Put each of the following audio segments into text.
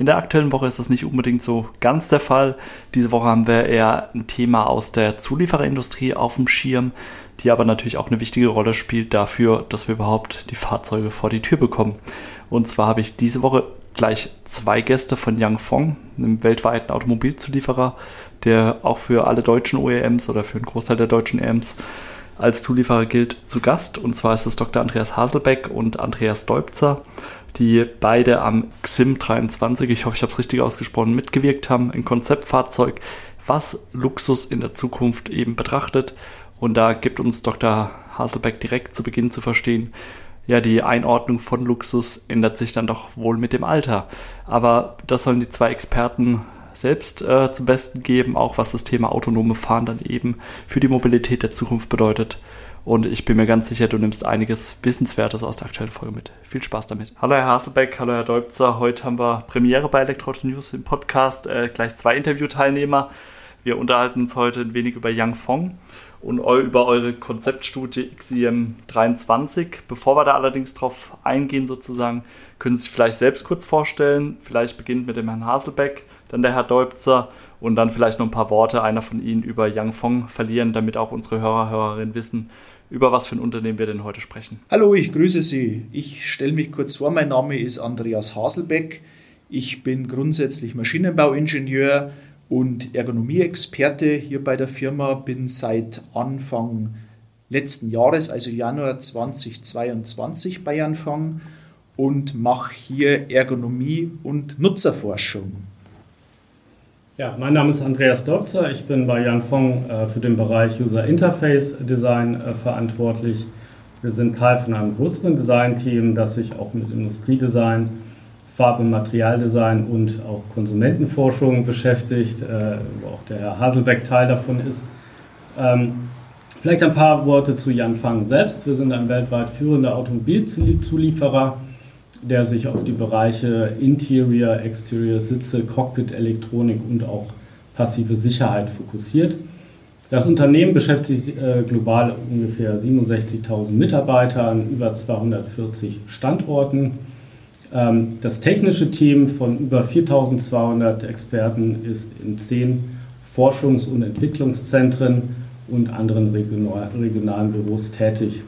In der aktuellen Woche ist das nicht unbedingt so ganz der Fall. Diese Woche haben wir eher ein Thema aus der Zuliefererindustrie auf dem Schirm, die aber natürlich auch eine wichtige Rolle spielt dafür, dass wir überhaupt die Fahrzeuge vor die Tür bekommen. Und zwar habe ich diese Woche gleich zwei Gäste von Yangfeng, einem weltweiten Automobilzulieferer, der auch für alle deutschen OEMs oder für einen Großteil der deutschen EMs als Zulieferer gilt, zu Gast. Und zwar ist es Dr. Andreas Haselbeck und Andreas Deubzer die beide am XIM 23, ich hoffe, ich habe es richtig ausgesprochen, mitgewirkt haben. Ein Konzeptfahrzeug, was Luxus in der Zukunft eben betrachtet. Und da gibt uns Dr. Haselbeck direkt zu Beginn zu verstehen, ja, die Einordnung von Luxus ändert sich dann doch wohl mit dem Alter. Aber das sollen die zwei Experten selbst äh, zum Besten geben, auch was das Thema autonome Fahren dann eben für die Mobilität der Zukunft bedeutet. Und ich bin mir ganz sicher, du nimmst einiges Wissenswertes aus der aktuellen Folge mit. Viel Spaß damit. Hallo Herr Haselbeck, hallo Herr Deubzer. Heute haben wir Premiere bei Elektroauto News im Podcast. Äh, gleich zwei Interviewteilnehmer. Wir unterhalten uns heute ein wenig über Yang Fong und über eure Konzeptstudie XIM 23. Bevor wir da allerdings drauf eingehen, sozusagen, können Sie sich vielleicht selbst kurz vorstellen. Vielleicht beginnt mit dem Herrn Haselbeck, dann der Herr Deubzer und dann vielleicht noch ein paar Worte einer von Ihnen über Yang Fong verlieren, damit auch unsere Hörer, Hörerinnen wissen, über was für ein Unternehmen wir denn heute sprechen. Hallo, ich grüße Sie. Ich stelle mich kurz vor. Mein Name ist Andreas Haselbeck. Ich bin grundsätzlich Maschinenbauingenieur und Ergonomie-Experte hier bei der Firma. Bin seit Anfang letzten Jahres, also Januar 2022 bei Anfang und mache hier Ergonomie und Nutzerforschung. Ja, mein Name ist Andreas Dobzer. Ich bin bei Jan Fong äh, für den Bereich User Interface Design äh, verantwortlich. Wir sind Teil von einem größeren Design-Team, das sich auch mit Industriedesign, Farb- und Materialdesign und auch Konsumentenforschung beschäftigt, äh, wo auch der Herr Haselbeck Teil davon ist. Ähm, vielleicht ein paar Worte zu Jan Fang selbst. Wir sind ein weltweit führender Automobilzulieferer der sich auf die Bereiche Interior, Exterior, Sitze, Cockpit, Elektronik und auch passive Sicherheit fokussiert. Das Unternehmen beschäftigt äh, global ungefähr 67.000 Mitarbeiter an über 240 Standorten. Ähm, das technische Team von über 4.200 Experten ist in zehn Forschungs- und Entwicklungszentren und anderen regionalen Büros tätig.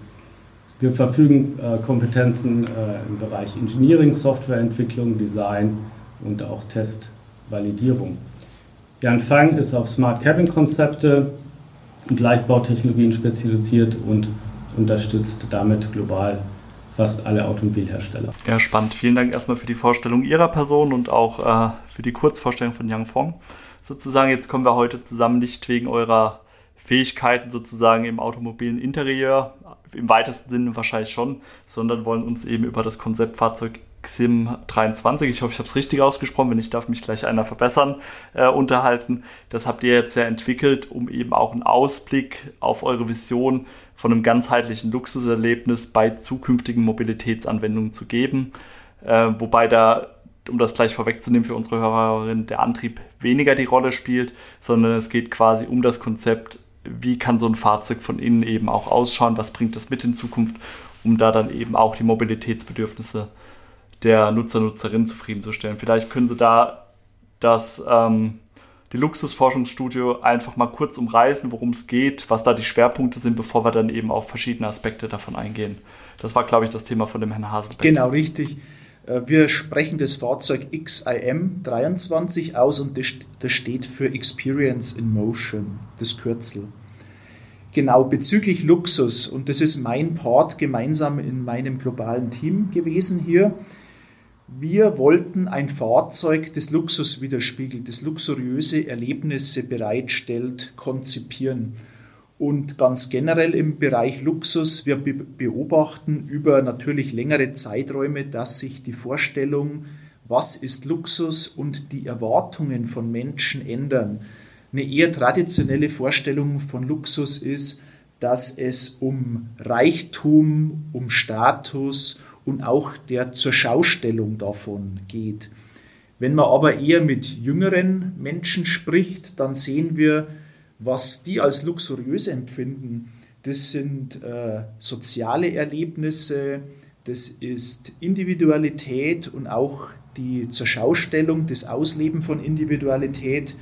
Wir verfügen äh, Kompetenzen äh, im Bereich Engineering, Softwareentwicklung, Design und auch Testvalidierung. Jan Fang ist auf Smart Cabin Konzepte und Leichtbautechnologien spezialisiert und unterstützt damit global fast alle Automobilhersteller. Ja, spannend. Vielen Dank erstmal für die Vorstellung Ihrer Person und auch äh, für die Kurzvorstellung von Yang Fong. Sozusagen, jetzt kommen wir heute zusammen nicht wegen eurer Fähigkeiten sozusagen im automobilen Interieur, im weitesten Sinne wahrscheinlich schon, sondern wollen uns eben über das Konzeptfahrzeug 23, ich hoffe, ich habe es richtig ausgesprochen, wenn nicht, darf mich gleich einer verbessern, äh, unterhalten. Das habt ihr jetzt ja entwickelt, um eben auch einen Ausblick auf eure Vision von einem ganzheitlichen Luxuserlebnis bei zukünftigen Mobilitätsanwendungen zu geben. Äh, wobei da, um das gleich vorwegzunehmen für unsere Hörerinnen, der Antrieb weniger die Rolle spielt, sondern es geht quasi um das Konzept wie kann so ein Fahrzeug von innen eben auch ausschauen, was bringt das mit in Zukunft, um da dann eben auch die Mobilitätsbedürfnisse der Nutzer, Nutzerinnen zufriedenzustellen. Vielleicht können Sie da das, ähm, die Luxusforschungsstudio einfach mal kurz umreißen, worum es geht, was da die Schwerpunkte sind, bevor wir dann eben auf verschiedene Aspekte davon eingehen. Das war, glaube ich, das Thema von dem Herrn Haselbeck. Genau, richtig. Äh, wir sprechen das Fahrzeug XIM 23 aus und das steht für Experience in Motion, das Kürzel. Genau, bezüglich Luxus, und das ist mein Part gemeinsam in meinem globalen Team gewesen hier. Wir wollten ein Fahrzeug, das Luxus widerspiegelt, das luxuriöse Erlebnisse bereitstellt, konzipieren. Und ganz generell im Bereich Luxus, wir beobachten über natürlich längere Zeiträume, dass sich die Vorstellung, was ist Luxus und die Erwartungen von Menschen ändern. Eine eher traditionelle Vorstellung von Luxus ist, dass es um Reichtum, um Status und auch der Zurschaustellung davon geht. Wenn man aber eher mit jüngeren Menschen spricht, dann sehen wir, was die als luxuriös empfinden. Das sind äh, soziale Erlebnisse, das ist Individualität und auch die Zurschaustellung, das Ausleben von Individualität.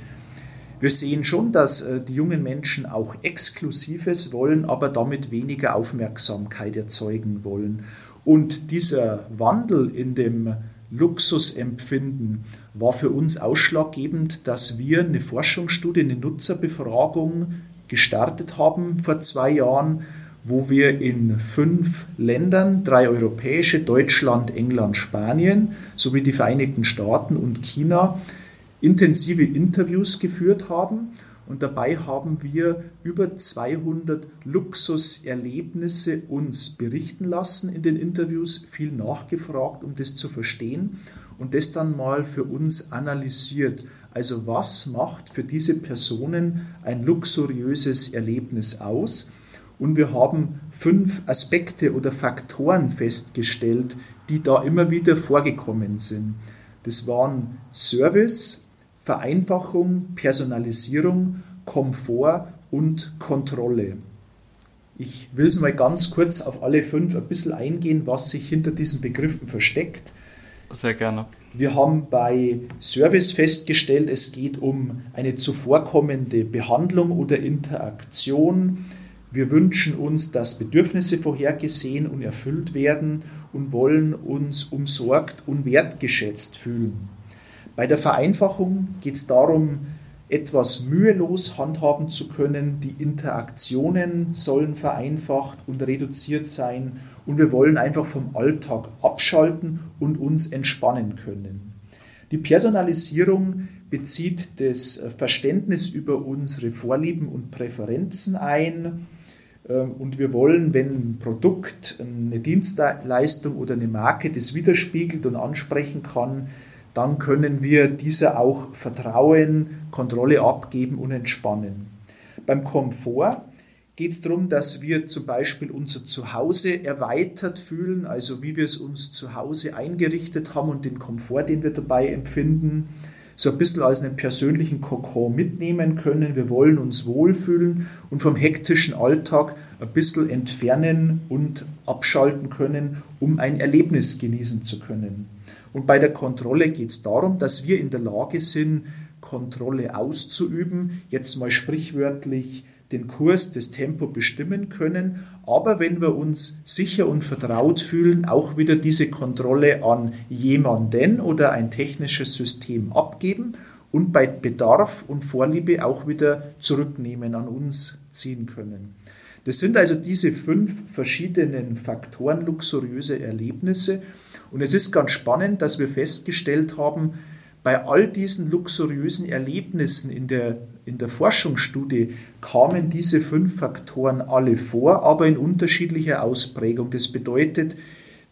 Wir sehen schon, dass äh, die jungen Menschen auch Exklusives wollen, aber damit weniger Aufmerksamkeit erzeugen wollen. Und dieser Wandel in dem Luxusempfinden war für uns ausschlaggebend, dass wir eine Forschungsstudie, eine Nutzerbefragung gestartet haben vor zwei Jahren, wo wir in fünf Ländern, drei europäische, Deutschland, England, Spanien sowie die Vereinigten Staaten und China, intensive Interviews geführt haben. Und dabei haben wir über 200 Luxuserlebnisse uns berichten lassen in den Interviews, viel nachgefragt, um das zu verstehen und das dann mal für uns analysiert. Also was macht für diese Personen ein luxuriöses Erlebnis aus? Und wir haben fünf Aspekte oder Faktoren festgestellt, die da immer wieder vorgekommen sind. Das waren Service, Vereinfachung, Personalisierung, Komfort und Kontrolle. Ich will es mal ganz kurz auf alle fünf ein bisschen eingehen, was sich hinter diesen Begriffen versteckt. Sehr gerne. Wir haben bei Service festgestellt, es geht um eine zuvorkommende Behandlung oder Interaktion. Wir wünschen uns, dass Bedürfnisse vorhergesehen und erfüllt werden und wollen uns umsorgt und wertgeschätzt fühlen. Bei der Vereinfachung geht es darum, etwas mühelos handhaben zu können. Die Interaktionen sollen vereinfacht und reduziert sein und wir wollen einfach vom Alltag abschalten und uns entspannen können. Die Personalisierung bezieht das Verständnis über unsere Vorlieben und Präferenzen ein. Ähm, und wir wollen, wenn ein Produkt, eine Dienstleistung oder eine Marke das widerspiegelt und ansprechen kann, dann können wir dieser auch vertrauen, Kontrolle abgeben und entspannen. Beim Komfort geht es darum, dass wir zum Beispiel unser Zuhause erweitert fühlen, also wie wir es uns zu Hause eingerichtet haben und den Komfort, den wir dabei empfinden, so ein bisschen als einen persönlichen Kokon mitnehmen können. Wir wollen uns wohlfühlen und vom hektischen Alltag ein bisschen entfernen und abschalten können, um ein Erlebnis genießen zu können. Und bei der Kontrolle geht es darum, dass wir in der Lage sind, Kontrolle auszuüben, jetzt mal sprichwörtlich den Kurs, das Tempo bestimmen können, aber wenn wir uns sicher und vertraut fühlen, auch wieder diese Kontrolle an jemanden oder ein technisches System abgeben und bei Bedarf und Vorliebe auch wieder zurücknehmen, an uns ziehen können. Das sind also diese fünf verschiedenen Faktoren luxuriöse Erlebnisse, und es ist ganz spannend, dass wir festgestellt haben, bei all diesen luxuriösen Erlebnissen in der, in der Forschungsstudie kamen diese fünf Faktoren alle vor, aber in unterschiedlicher Ausprägung. Das bedeutet,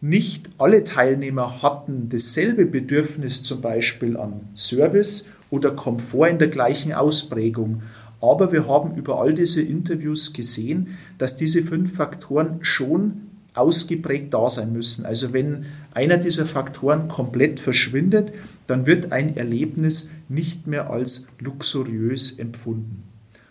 nicht alle Teilnehmer hatten dasselbe Bedürfnis zum Beispiel an Service oder Komfort in der gleichen Ausprägung. Aber wir haben über all diese Interviews gesehen, dass diese fünf Faktoren schon ausgeprägt da sein müssen. Also wenn einer dieser Faktoren komplett verschwindet, dann wird ein Erlebnis nicht mehr als luxuriös empfunden.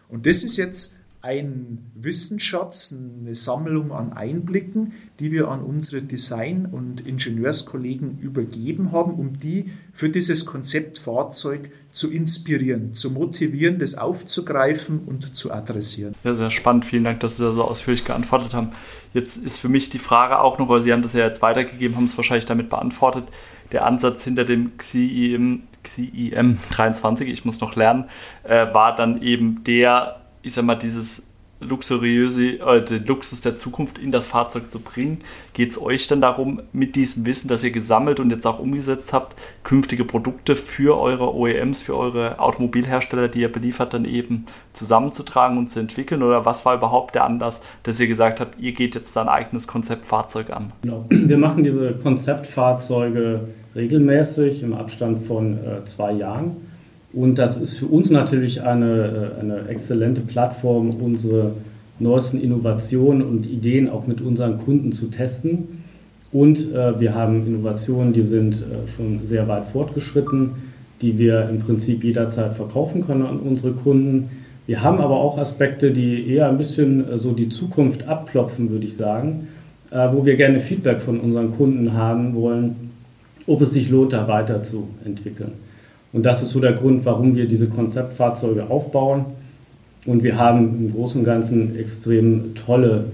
Und das ist jetzt ein Wissensschatz, eine Sammlung an Einblicken, die wir an unsere Design- und Ingenieurskollegen übergeben haben, um die für dieses Konzept Fahrzeug zu inspirieren, zu motivieren, das aufzugreifen und zu adressieren. Ja, sehr spannend. Vielen Dank, dass Sie da so ausführlich geantwortet haben. Jetzt ist für mich die Frage auch noch, weil Sie haben das ja jetzt weitergegeben, haben es wahrscheinlich damit beantwortet, der Ansatz hinter dem XIM, XIM 23, ich muss noch lernen, äh, war dann eben der, ich sag mal, dieses luxuriöse, äh, den Luxus der Zukunft in das Fahrzeug zu bringen. Geht es euch dann darum, mit diesem Wissen, das ihr gesammelt und jetzt auch umgesetzt habt, künftige Produkte für eure OEMs, für eure Automobilhersteller, die ihr beliefert, dann eben zusammenzutragen und zu entwickeln? Oder was war überhaupt der Anlass, dass ihr gesagt habt, ihr geht jetzt ein eigenes Konzeptfahrzeug an? Genau. Wir machen diese Konzeptfahrzeuge regelmäßig im Abstand von äh, zwei Jahren Und das ist für uns natürlich eine, eine exzellente Plattform, unsere neuesten Innovationen und Ideen auch mit unseren Kunden zu testen. Und äh, wir haben Innovationen, die sind äh, schon sehr weit fortgeschritten, die wir im Prinzip jederzeit verkaufen können an unsere Kunden. Wir haben aber auch Aspekte, die eher ein bisschen äh, so die Zukunft abklopfen, würde ich sagen, äh, wo wir gerne Feedback von unseren Kunden haben wollen, ob es sich lohnt, da weiterzuentwickeln. Und das ist so der Grund, warum wir diese Konzeptfahrzeuge aufbauen. Und wir haben im Großen und Ganzen extrem tolle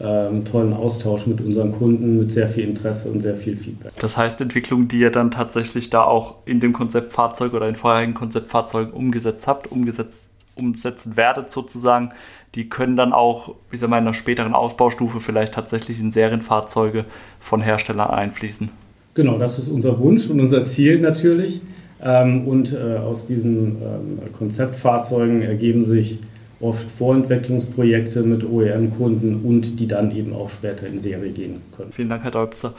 ähm, tollen Austausch mit unseren Kunden, mit sehr viel Interesse und sehr viel Feedback. Das heißt, Entwicklungen, die ihr dann tatsächlich da auch in dem Konzeptfahrzeug oder in vorherigen Konzeptfahrzeugen umgesetzt habt, umgesetzt, umsetzen werdet sozusagen, die können dann auch, wie sagen wir, in einer späteren Ausbaustufe vielleicht tatsächlich in Serienfahrzeuge von Herstellern einfließen. Genau, das ist unser Wunsch und unser Ziel natürlich. Ähm, und äh, aus diesen ähm, Konzeptfahrzeugen ergeben sich oft Vorentwicklungsprojekte mit OEM-Kunden und die dann eben auch später in Serie gehen können. Vielen Dank, Herr Dolpzer.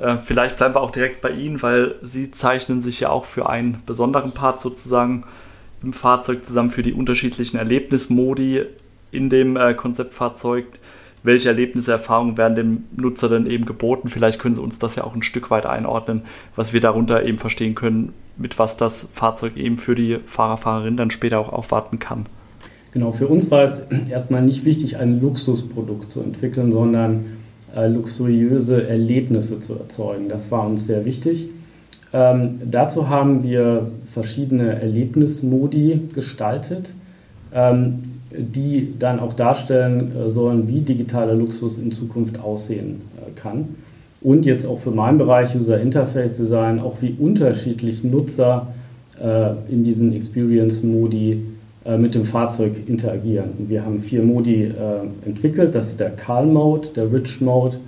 Äh, vielleicht bleiben wir auch direkt bei Ihnen, weil Sie zeichnen sich ja auch für einen besonderen Part sozusagen im Fahrzeug zusammen für die unterschiedlichen Erlebnismodi in dem äh, Konzeptfahrzeug. Welche Erlebnisse, Erfahrungen werden dem Nutzer denn eben geboten? Vielleicht können Sie uns das ja auch ein Stück weit einordnen, was wir darunter eben verstehen können, mit was das Fahrzeug eben für die Fahrer, Fahrerinnen dann später auch aufwarten kann. Genau, für uns war es erstmal nicht wichtig, ein Luxusprodukt zu entwickeln, sondern äh, luxuriöse Erlebnisse zu erzeugen. Das war uns sehr wichtig. Ähm, dazu haben wir verschiedene Erlebnismodi gestaltet, ähm, die dann auch darstellen äh, sollen, wie digitaler Luxus in Zukunft aussehen äh, kann. Und jetzt auch für meinen Bereich User Interface Design, auch wie unterschiedlich Nutzer äh, in diesen Experience-Modi äh, mit dem Fahrzeug interagieren. Und wir haben vier Modi äh, entwickelt. Das ist der Cal Mode, der Rich Mode,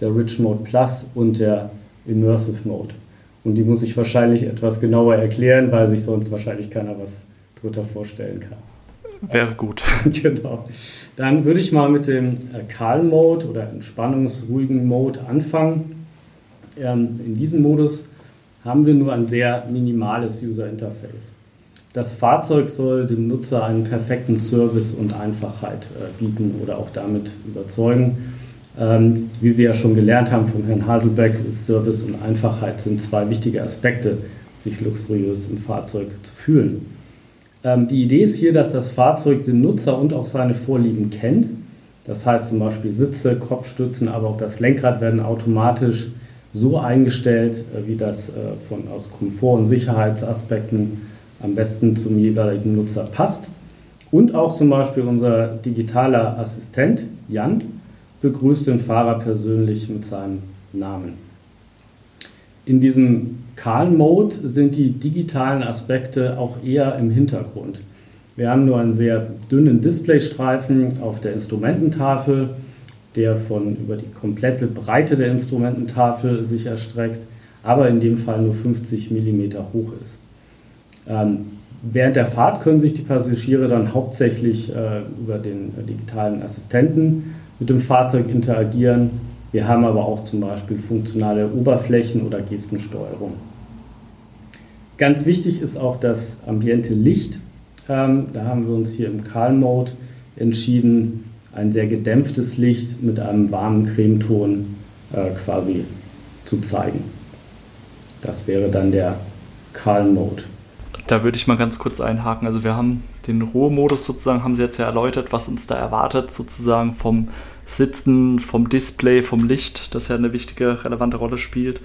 der Rich Mode Plus und der Immersive Mode. Und die muss ich wahrscheinlich etwas genauer erklären, weil sich sonst wahrscheinlich keiner was drunter vorstellen kann. Wäre gut. genau. Dann würde ich mal mit dem Cal Mode oder entspannungsruhigen Mode anfangen. Ähm, in diesem Modus haben wir nur ein sehr minimales User Interface. Das Fahrzeug soll dem Nutzer einen perfekten Service und Einfachheit äh, bieten oder auch damit überzeugen. Ähm, wie wir ja schon gelernt haben von Herrn Haselbeck, ist Service und Einfachheit sind zwei wichtige Aspekte, sich luxuriös im Fahrzeug zu fühlen. Ähm, die Idee ist hier, dass das Fahrzeug den Nutzer und auch seine Vorlieben kennt. Das heißt zum Beispiel Sitze, Kopfstützen, aber auch das Lenkrad werden automatisch so eingestellt, äh, wie das äh, von, aus Komfort- und Sicherheitsaspekten am besten zum jeweiligen Nutzer passt. Und auch zum Beispiel unser digitaler Assistent Jan begrüßt den Fahrer persönlich mit seinem Namen. In diesem Call-Mode sind die digitalen Aspekte auch eher im Hintergrund. Wir haben nur einen sehr dünnen Displaystreifen auf der Instrumententafel, der von über die komplette Breite der Instrumententafel sich erstreckt, aber in dem Fall nur 50 mm hoch ist. Ähm, während der Fahrt können sich die Passagiere dann hauptsächlich äh, über den äh, digitalen Assistenten mit dem Fahrzeug interagieren. Wir haben aber auch zum Beispiel funktionale Oberflächen oder Gestensteuerung. Ganz wichtig ist auch das ambiente Licht. Ähm, da haben wir uns hier im Calm Mode entschieden, ein sehr gedämpftes Licht mit einem warmen Cremeton äh, quasi zu zeigen. Das wäre dann der Calm Mode da würde ich mal ganz kurz einhaken. Also wir haben den Ruhemodus sozusagen, haben Sie jetzt ja erläutert, was uns da erwartet, sozusagen vom Sitzen, vom Display, vom Licht, das ja eine wichtige, relevante Rolle spielt,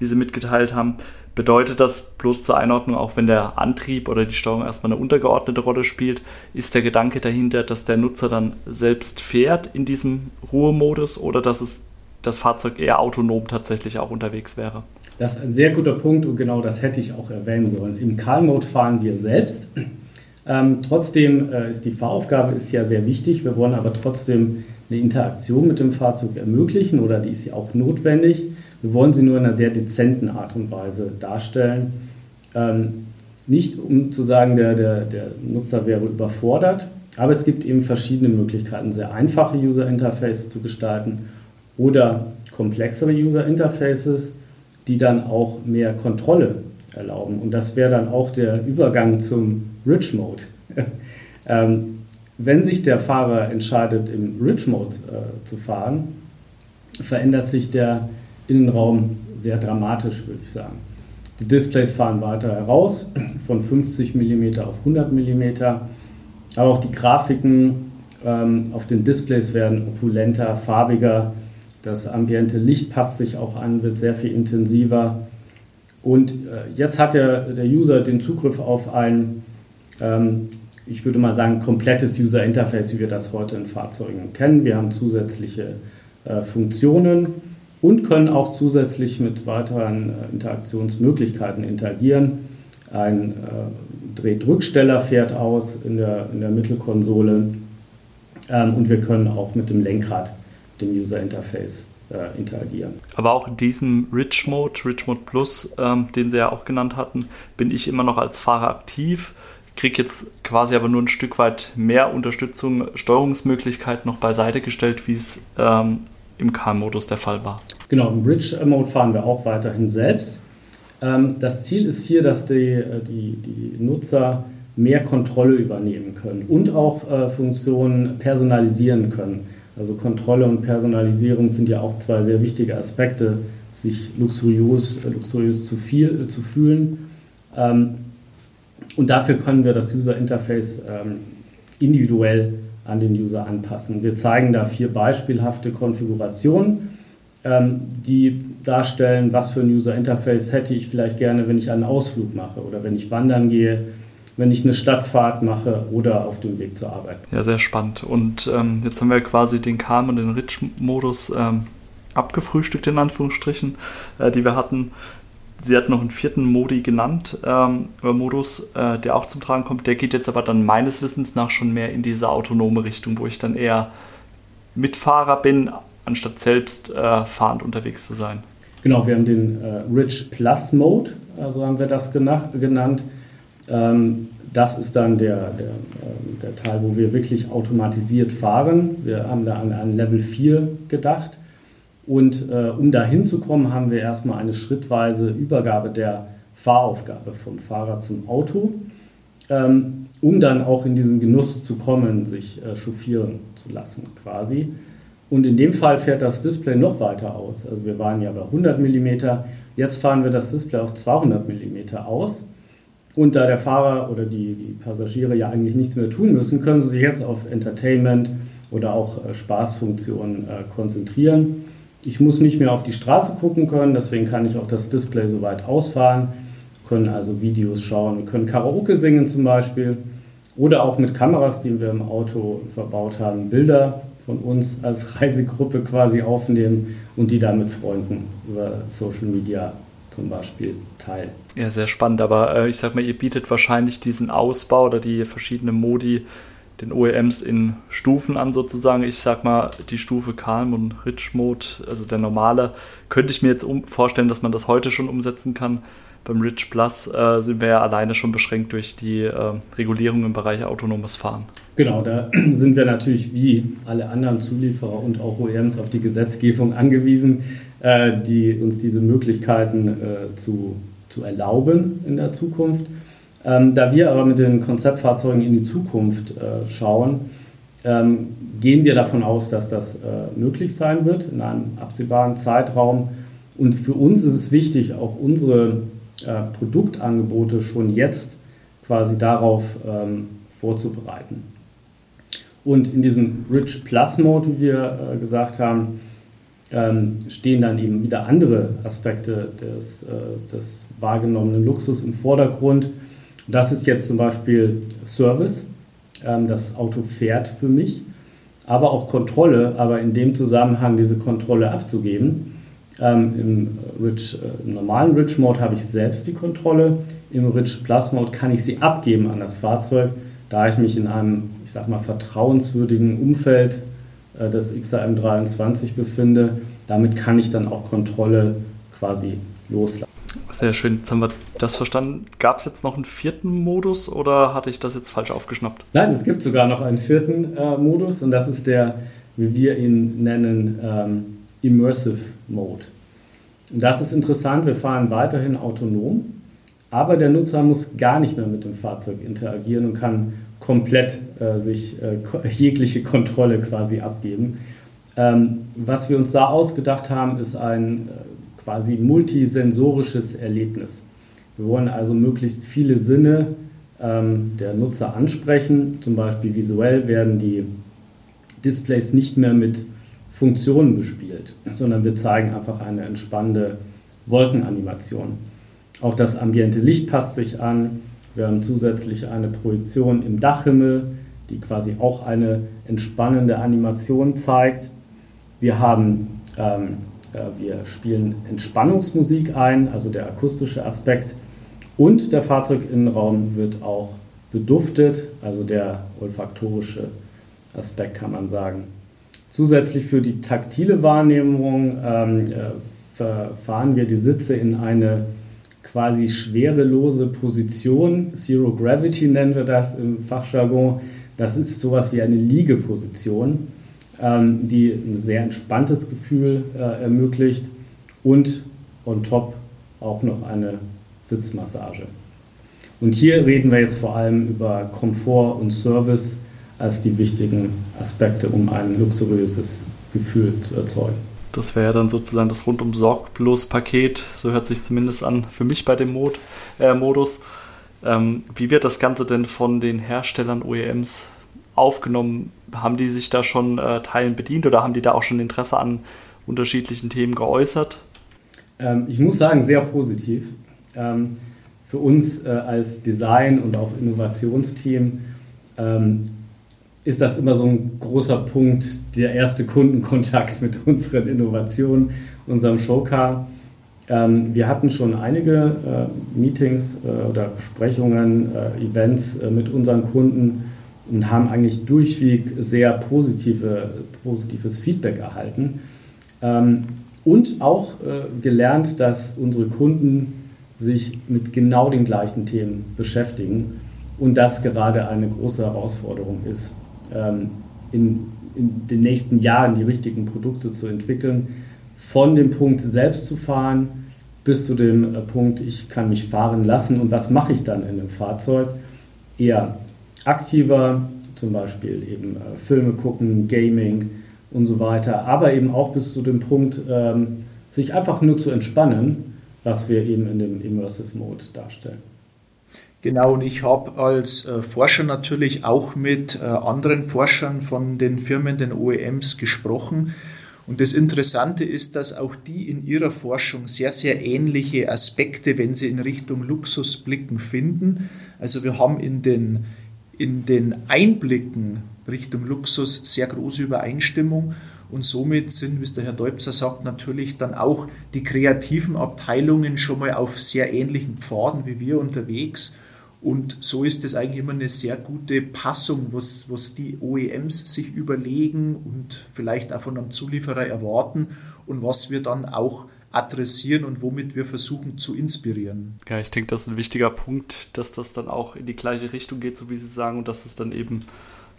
wie Sie mitgeteilt haben. Bedeutet das bloß zur Einordnung, auch wenn der Antrieb oder die Steuerung erstmal eine untergeordnete Rolle spielt, ist der Gedanke dahinter, dass der Nutzer dann selbst fährt in diesem Ruhemodus oder dass es das Fahrzeug eher autonom tatsächlich auch unterwegs wäre? Das ist ein sehr guter Punkt und genau das hätte ich auch erwähnen sollen. Im Cal-Mode fahren wir selbst. Ähm, trotzdem äh, ist die Fahraufgabe ist ja sehr wichtig. Wir wollen aber trotzdem eine Interaktion mit dem Fahrzeug ermöglichen oder die ist ja auch notwendig. Wir wollen sie nur in einer sehr dezenten Art und Weise darstellen. Ähm, nicht um zu sagen, der, der, der Nutzer wäre überfordert, aber es gibt eben verschiedene Möglichkeiten, sehr einfache User Interfaces zu gestalten oder komplexere User Interfaces die dann auch mehr Kontrolle erlauben. Und das wäre dann auch der Übergang zum Rich Mode. ähm, wenn sich der Fahrer entscheidet, im Rich Mode äh, zu fahren, verändert sich der Innenraum sehr dramatisch, würde ich sagen. Die Displays fahren weiter heraus, von 50 mm auf 100 mm. Aber auch die Grafiken ähm, auf den Displays werden opulenter, farbiger. Das ambiente Licht passt sich auch an, wird sehr viel intensiver. Und äh, jetzt hat der, der User den Zugriff auf ein, ähm, ich würde mal sagen, komplettes User Interface, wie wir das heute in Fahrzeugen kennen. Wir haben zusätzliche äh, Funktionen und können auch zusätzlich mit weiteren äh, Interaktionsmöglichkeiten interagieren. Ein äh, Drehdrücksteller fährt aus in der, in der Mittelkonsole ähm, und wir können auch mit dem Lenkrad, dem User Interface, äh, interagieren. Aber auch in diesem Rich Mode, Rich Mode Plus, ähm, den Sie ja auch genannt hatten, bin ich immer noch als Fahrer aktiv kriege jetzt quasi aber nur ein Stück weit mehr Unterstützung, Steuerungsmöglichkeiten noch beiseite gestellt, wie es ähm, im Car-Modus der Fall war. Genau, im Bridge-Mode fahren wir auch weiterhin selbst. Ähm, das Ziel ist hier, dass die, äh, die, die Nutzer mehr Kontrolle übernehmen können und auch äh, Funktionen personalisieren können. Also Kontrolle und Personalisierung sind ja auch zwei sehr wichtige Aspekte, sich luxuriös, äh, luxuriös zu, viel, äh, zu fühlen. Ähm, und dafür können wir das User Interface ähm, individuell an den User anpassen. Wir zeigen da vier beispielhafte Konfigurationen, ähm, die darstellen, was für ein User Interface hätte ich vielleicht gerne, wenn ich einen Ausflug mache oder wenn ich wandern gehe, wenn ich eine Stadtfahrt mache oder auf dem Weg zur Arbeit. Ja, sehr spannend. Und ähm, jetzt haben wir quasi den Calm und den Rich-Modus ähm, abgefrühstückt, in Anführungsstrichen, äh, die wir hatten. Sie hat noch einen vierten Modi genannt, ähm, Modus, äh, der auch zum Tragen kommt. Der geht jetzt aber dann meines Wissens nach schon mehr in diese autonome Richtung, wo ich dann eher Mitfahrer bin, anstatt selbst äh, fahrend unterwegs zu sein. Genau, wir haben den äh, Rich Plus Mode, also haben wir das genannt. Ähm, das ist dann der, der, ähm, der, Teil, wo wir wirklich automatisiert fahren. Wir haben da an, an Level 4 gedacht. Und äh, um da hinzukommen, haben wir erstmal eine schrittweise Übergabe der Fahraufgabe vom Fahrer zum Auto, ähm, um dann auch in diesen Genuss zu kommen, sich äh, chauffieren zu lassen quasi. Und in dem Fall fährt das Display noch weiter aus. Also wir waren ja bei 100 mm, jetzt fahren wir das Display auf 200 mm aus. Und da der Fahrer oder die, die Passagiere ja eigentlich nichts mehr tun müssen, können sie sich jetzt auf Entertainment oder auch äh, Spaßfunktionen äh, konzentrieren. Ich muss nicht mehr auf die Straße gucken können, deswegen kann ich auch das Display so weit ausfahren, können also Videos schauen, können Karaoke singen zum Beispiel. Oder auch mit Kameras, die wir im Auto verbaut haben, Bilder von uns als Reisegruppe quasi aufnehmen und die dann mit Freunden über Social Media zum Beispiel teilen. Ja, sehr spannend, aber äh, ich sag mal, ihr bietet wahrscheinlich diesen Ausbau oder die verschiedenen Modi den OEMs in Stufen an sozusagen. Ich sag mal, die Stufe Calm und Rich Mode, also der normale, könnte ich mir jetzt vorstellen, dass man das heute schon umsetzen kann. Beim Rich Plus äh, sind wir ja alleine schon beschränkt durch die äh, Regulierung im Bereich autonomes Fahren. Genau, da sind wir natürlich wie alle anderen Zulieferer und auch OEMs auf die Gesetzgebung angewiesen, äh, die uns diese Möglichkeiten äh, zu, zu erlauben in der Zukunft. Ähm, da wir aber mit den Konzeptfahrzeugen in die Zukunft äh, schauen, ähm, gehen wir davon aus, dass das äh, möglich sein wird in einem absehbaren Zeitraum. Und für uns ist es wichtig, auch unsere äh, Produktangebote schon jetzt quasi darauf ähm, vorzubereiten. Und in diesem Rich Plus Mode, wie wir äh, gesagt haben, ähm, stehen dann eben wieder andere Aspekte des, äh, des wahrgenommenen Luxus im Vordergrund. Das ist jetzt zum Beispiel Service. Ähm, das Auto fährt für mich, aber auch Kontrolle, aber in dem Zusammenhang diese Kontrolle abzugeben. Ähm, Im, Rich, äh, Im normalen Rich Mode habe ich selbst die Kontrolle. Im Rich Plus Mode kann ich sie abgeben an das Fahrzeug, da ich mich in einem, ich sag mal, vertrauenswürdigen Umfeld äh, des XAM 23 befinde. Damit kann ich dann auch Kontrolle quasi loslassen. Sehr schön, jetzt haben wir das verstanden. Gab es jetzt noch einen vierten Modus oder hatte ich das jetzt falsch aufgeschnappt? Nein, es gibt sogar noch einen vierten äh, Modus und das ist der, wie wir ihn nennen, ähm, Immersive Mode. Und das ist interessant, wir fahren weiterhin autonom, Aber der Nutzer muss gar nicht mehr mit dem Fahrzeug interagieren und kann komplett äh, sich äh, jegliche Kontrolle quasi abgeben. Ähm, was wir uns da ausgedacht haben, ist ein äh, quasi multisensorisches Erlebnis. Wir wollen also möglichst viele Sinne ähm, der Nutzer ansprechen. Zum Beispiel visuell werden die Displays nicht mehr mit Funktionen bespielt, sondern wir zeigen einfach eine entspannende Wolkenanimation. Auch das ambiente Licht passt sich an. Wir haben zusätzlich eine Projektion im Dachhimmel, die quasi auch eine entspannende Animation zeigt. Wir haben, ähm, äh, wir spielen Entspannungsmusik ein, also der akustische Aspekt. Und der Fahrzeuginnenraum wird auch beduftet, also der olfaktorische Aspekt kann man sagen. Zusätzlich für die taktile Wahrnehmung ähm, äh, fahren wir die Sitze in eine quasi schwerelose Position. Zero Gravity nennen wir das im Fachjargon. Das ist sowas wie eine Liegeposition, ähm, die ein sehr entspanntes Gefühl äh, ermöglicht und on top auch noch eine Sitzmassage. Und hier reden wir jetzt vor allem über Komfort und Service als die wichtigen Aspekte, um ein luxuriöses Gefühl zu erzeugen. Das wäre dann sozusagen das rundum sorglos Paket, so hört sich zumindest an für mich bei dem Mod, äh, Modus. Ähm, wie wird das Ganze denn von den Herstellern OEMs aufgenommen? Haben die sich da schon äh, Teilen bedient oder haben die da auch schon Interesse an unterschiedlichen Themen geäußert? Ähm, ich muss sagen, sehr positiv. Ähm, für uns äh, als Design- und auch Innovationsteam ähm, ist das immer so ein großer Punkt, der erste Kundenkontakt mit unseren Innovationen, unserem Showcar. Ähm, wir hatten schon einige äh, Meetings äh, oder Besprechungen, äh, Events mit unseren Kunden und haben eigentlich durchweg sehr positive, positives Feedback erhalten. Ähm, und auch äh, gelernt, dass unsere Kunden sich mit genau den gleichen Themen beschäftigen und das gerade eine große Herausforderung ist ähm, in, in den nächsten Jahren die richtigen Produkte zu entwickeln, von dem Punkt selbst zu fahren bis zu dem äh, Punkt, ich kann mich fahren lassen und was mache ich dann in dem Fahrzeug? Eher aktiver, zum Beispiel eben äh, Filme gucken, Gaming und so weiter, aber eben auch bis zu dem Punkt, ähm, sich einfach nur zu entspannen, was wir eben in dem Immersive Mode darstellen. Genau, und ich habe als äh, Forscher natürlich auch mit äh, anderen Forschern von den Firmen, den OEMs gesprochen. Und das Interessante ist, dass auch die in ihrer Forschung sehr, sehr ähnliche Aspekte, wenn sie in Richtung Luxus blicken, finden. Also wir haben in den, in den Einblicken Richtung Luxus sehr große Übereinstimmung. Und somit sind, wie es der Herr Deubzer sagt, natürlich dann auch die kreativen Abteilungen schon mal auf sehr ähnlichen Pfaden wie wir unterwegs. Und so ist es eigentlich immer eine sehr gute Passung, was, was die OEMs sich überlegen und vielleicht auch von einem Zulieferer erwarten und was wir dann auch adressieren und womit wir versuchen zu inspirieren. Ja, ich denke, das ist ein wichtiger Punkt, dass das dann auch in die gleiche Richtung geht, so wie Sie sagen, und dass es dann eben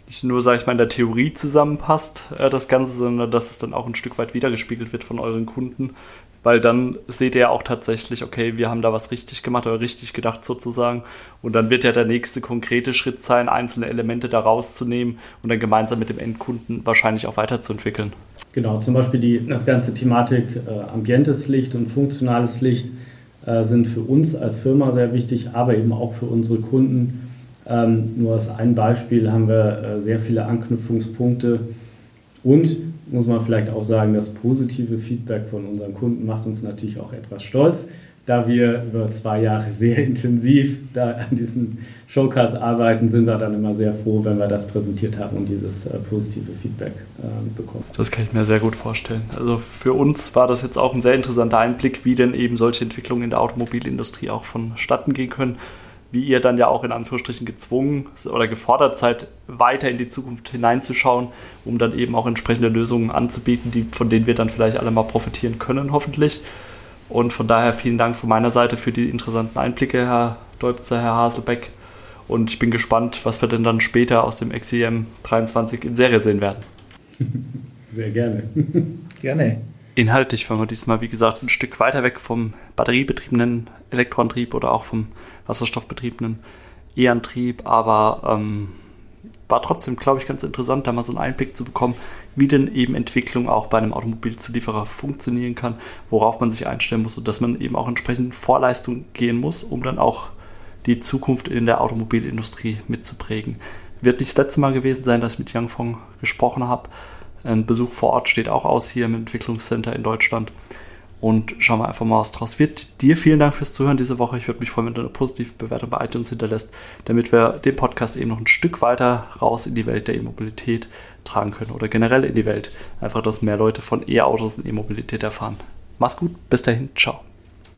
nicht nur, sage ich mal, in der Theorie zusammenpasst, äh, das Ganze, sondern dass es dann auch ein Stück weit wiedergespiegelt wird von euren Kunden, weil dann seht ihr auch tatsächlich, okay, wir haben da was richtig gemacht oder richtig gedacht sozusagen. Und dann wird ja der nächste konkrete Schritt sein, einzelne Elemente da rauszunehmen und dann gemeinsam mit dem Endkunden wahrscheinlich auch weiterzuentwickeln. Genau, zum Beispiel die, das ganze Thematik äh, ambientes Licht und funktionales Licht äh, sind für uns als Firma sehr wichtig, aber eben auch für unsere Kunden. Ähm, nur als ein Beispiel haben wir äh, sehr viele Anknüpfungspunkte und muss man vielleicht auch sagen, das positive Feedback von unseren Kunden macht uns natürlich auch etwas stolz, da wir über zwei Jahre sehr intensiv da an diesen Showcase arbeiten, sind wir dann immer sehr froh, wenn wir das präsentiert haben und dieses äh, positive Feedback äh, bekommen. Das kann ich mir sehr gut vorstellen. Also für uns war das jetzt auch ein sehr interessanter Einblick, wie denn eben solche Entwicklungen in der Automobilindustrie auch vonstatten gehen können wie ihr dann ja auch in Anführungsstrichen gezwungen oder gefordert seid, weiter in die Zukunft hineinzuschauen, um dann eben auch entsprechende Lösungen anzubieten, die, von denen wir dann vielleicht alle mal profitieren können, hoffentlich. Und von daher vielen Dank von meiner Seite für die interessanten Einblicke, Herr Deubzer, Herr Haselbeck. Und ich bin gespannt, was wir denn dann später aus dem XEM 23 in Serie sehen werden. Sehr gerne. Gerne. Inhaltlich waren wir diesmal, wie gesagt, ein Stück weiter weg vom batteriebetriebenen Elektroantrieb oder auch vom wasserstoffbetriebenen E-Antrieb, aber ähm, war trotzdem, glaube ich, ganz interessant, da mal so einen Einblick zu bekommen, wie denn eben Entwicklung auch bei einem Automobilzulieferer funktionieren kann, worauf man sich einstellen muss und dass man eben auch entsprechend Vorleistung gehen muss, um dann auch die Zukunft in der Automobilindustrie mitzuprägen. Wird nicht das letzte Mal gewesen sein, dass ich mit Yangfong gesprochen habe. Ein Besuch vor Ort steht auch aus hier im Entwicklungscenter in Deutschland. Und schauen wir einfach mal, was draus wird. Dir vielen Dank fürs Zuhören diese Woche. Ich würde mich freuen, wenn du eine positive Bewertung bei iTunes hinterlässt, damit wir den Podcast eben noch ein Stück weiter raus in die Welt der E-Mobilität tragen können oder generell in die Welt. Einfach, dass mehr Leute von E-Autos und E-Mobilität erfahren. Mach's gut, bis dahin, ciao.